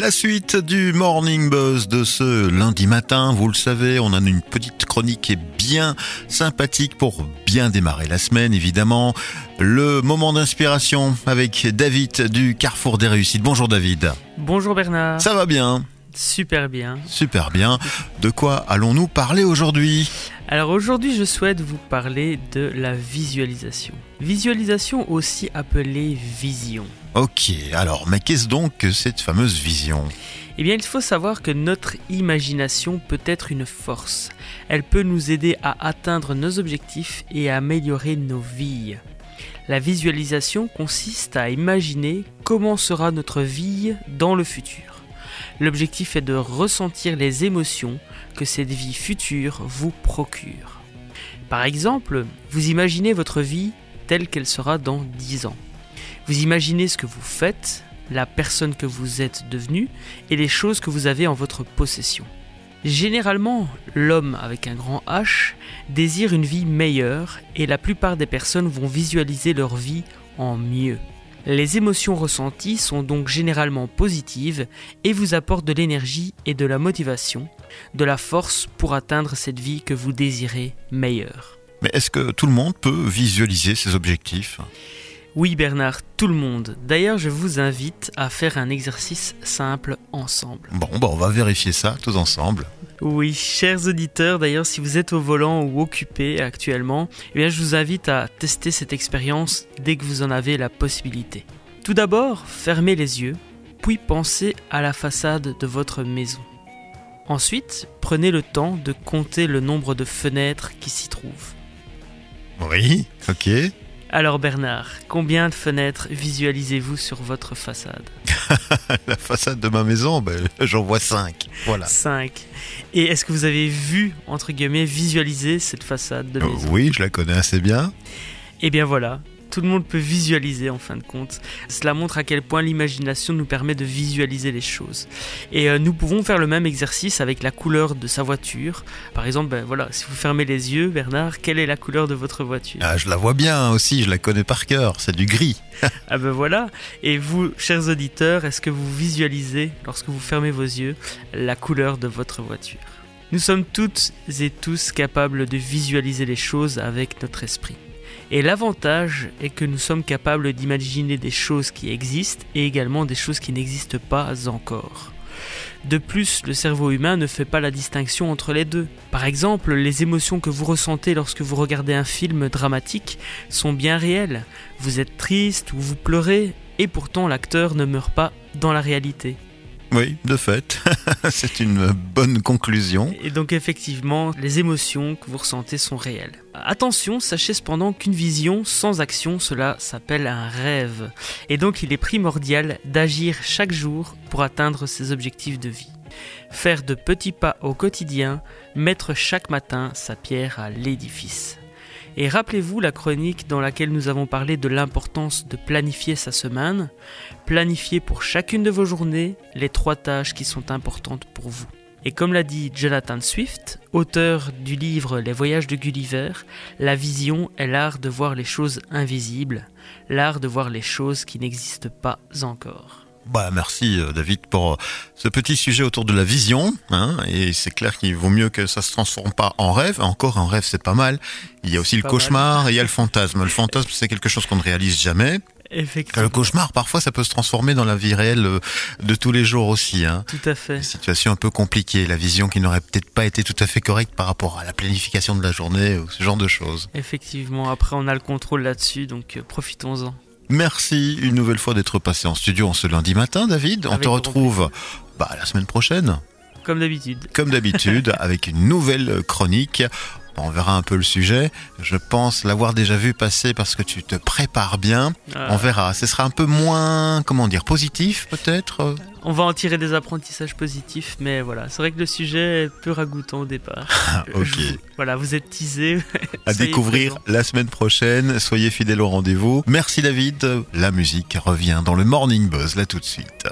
La suite du Morning Buzz de ce lundi matin, vous le savez, on a une petite chronique bien sympathique pour bien démarrer la semaine, évidemment. Le moment d'inspiration avec David du Carrefour des Réussites. Bonjour David. Bonjour Bernard. Ça va bien? Super bien. Super bien. De quoi allons-nous parler aujourd'hui? Alors aujourd'hui, je souhaite vous parler de la visualisation. Visualisation aussi appelée vision. Ok, alors, mais qu'est-ce donc que cette fameuse vision? Eh bien, il faut savoir que notre imagination peut être une force. Elle peut nous aider à atteindre nos objectifs et à améliorer nos vies. La visualisation consiste à imaginer comment sera notre vie dans le futur. L'objectif est de ressentir les émotions que cette vie future vous procure. Par exemple, vous imaginez votre vie telle qu'elle sera dans 10 ans. Vous imaginez ce que vous faites, la personne que vous êtes devenue et les choses que vous avez en votre possession. Généralement, l'homme avec un grand H désire une vie meilleure et la plupart des personnes vont visualiser leur vie en mieux. Les émotions ressenties sont donc généralement positives et vous apportent de l'énergie et de la motivation, de la force pour atteindre cette vie que vous désirez meilleure. Mais est-ce que tout le monde peut visualiser ses objectifs? Oui Bernard, tout le monde. D'ailleurs, je vous invite à faire un exercice simple ensemble. Bon, bon, on va vérifier ça tous ensemble. Oui, chers auditeurs, d'ailleurs, si vous êtes au volant ou occupé actuellement, eh bien, je vous invite à tester cette expérience dès que vous en avez la possibilité. Tout d'abord, fermez les yeux, puis pensez à la façade de votre maison. Ensuite, prenez le temps de compter le nombre de fenêtres qui s'y trouvent. Oui, ok. Alors Bernard, combien de fenêtres visualisez-vous sur votre façade? La façade de ma maison, ben, j'en vois 5. Voilà. 5. Et est-ce que vous avez vu, entre guillemets, visualiser cette façade de euh, maison? Oui, je la connais assez bien. Eh bien voilà, tout le monde peut visualiser en fin de compte. Cela montre à quel point l'imagination nous permet de visualiser les choses. Et euh, nous pouvons faire le même exercice avec la couleur de sa voiture. Par exemple, ben, voilà, si vous fermez les yeux, Bernard, quelle est la couleur de votre voiture? Ah, je la vois bien aussi, je la connais par cœur, c'est du gris. ah ben voilà. Et vous, chers auditeurs, est-ce que vous visualisez, lorsque vous fermez vos yeux, la couleur de votre voiture? Nous sommes toutes et tous capables de visualiser les choses avec notre esprit. Et l'avantage est que nous sommes capables d'imaginer des choses qui existent et également des choses qui n'existent pas encore. De plus, le cerveau humain ne fait pas la distinction entre les deux. Par exemple, les émotions que vous ressentez lorsque vous regardez un film dramatique sont bien réelles. Vous êtes triste ou vous pleurez, et pourtant l'acteur ne meurt pas dans la réalité. Oui, de fait, c'est une bonne conclusion. Et donc effectivement, les émotions que vous ressentez sont réelles. Attention, sachez cependant qu'une vision sans action, cela s'appelle un rêve. Et donc il est primordial d'agir chaque jour pour atteindre ses objectifs de vie. Faire de petits pas au quotidien, mettre chaque matin sa pierre à l'édifice. Et rappelez-vous la chronique dans laquelle nous avons parlé de l'importance de planifier sa semaine. Planifiez pour chacune de vos journées les trois tâches qui sont importantes pour vous. Et comme l'a dit Jonathan Swift, auteur du livre Les voyages de Gulliver, la vision est l'art de voir les choses invisibles, l'art de voir les choses qui n'existent pas encore. Bah, merci euh, David pour euh, ce petit sujet autour de la vision. Hein, et c'est clair qu'il vaut mieux que ça se transforme pas en rêve. Encore un rêve, c'est pas mal. Il y a aussi le cauchemar et il y a le fantasme. Le fantasme, c'est quelque chose qu'on ne réalise jamais. Effectivement. Le cauchemar, parfois, ça peut se transformer dans la vie réelle euh, de tous les jours aussi. Hein. Tout à fait. Une situation un peu compliquée, la vision qui n'aurait peut-être pas été tout à fait correcte par rapport à la planification de la journée ou ce genre de choses. Effectivement, après on a le contrôle là-dessus, donc profitons-en. Merci une nouvelle fois d'être passé en studio en ce lundi matin, David. On te retrouve bah, la semaine prochaine. Comme d'habitude. Comme d'habitude, avec une nouvelle chronique. On verra un peu le sujet. Je pense l'avoir déjà vu passer parce que tu te prépares bien. Ah. On verra. Ce sera un peu moins, comment dire, positif peut-être On va en tirer des apprentissages positifs, mais voilà. C'est vrai que le sujet est peu ragoûtant au départ. Ah, ok. voilà, vous êtes teasé. à découvrir la semaine prochaine. Soyez fidèles au rendez-vous. Merci David. La musique revient dans le Morning Buzz là tout de suite.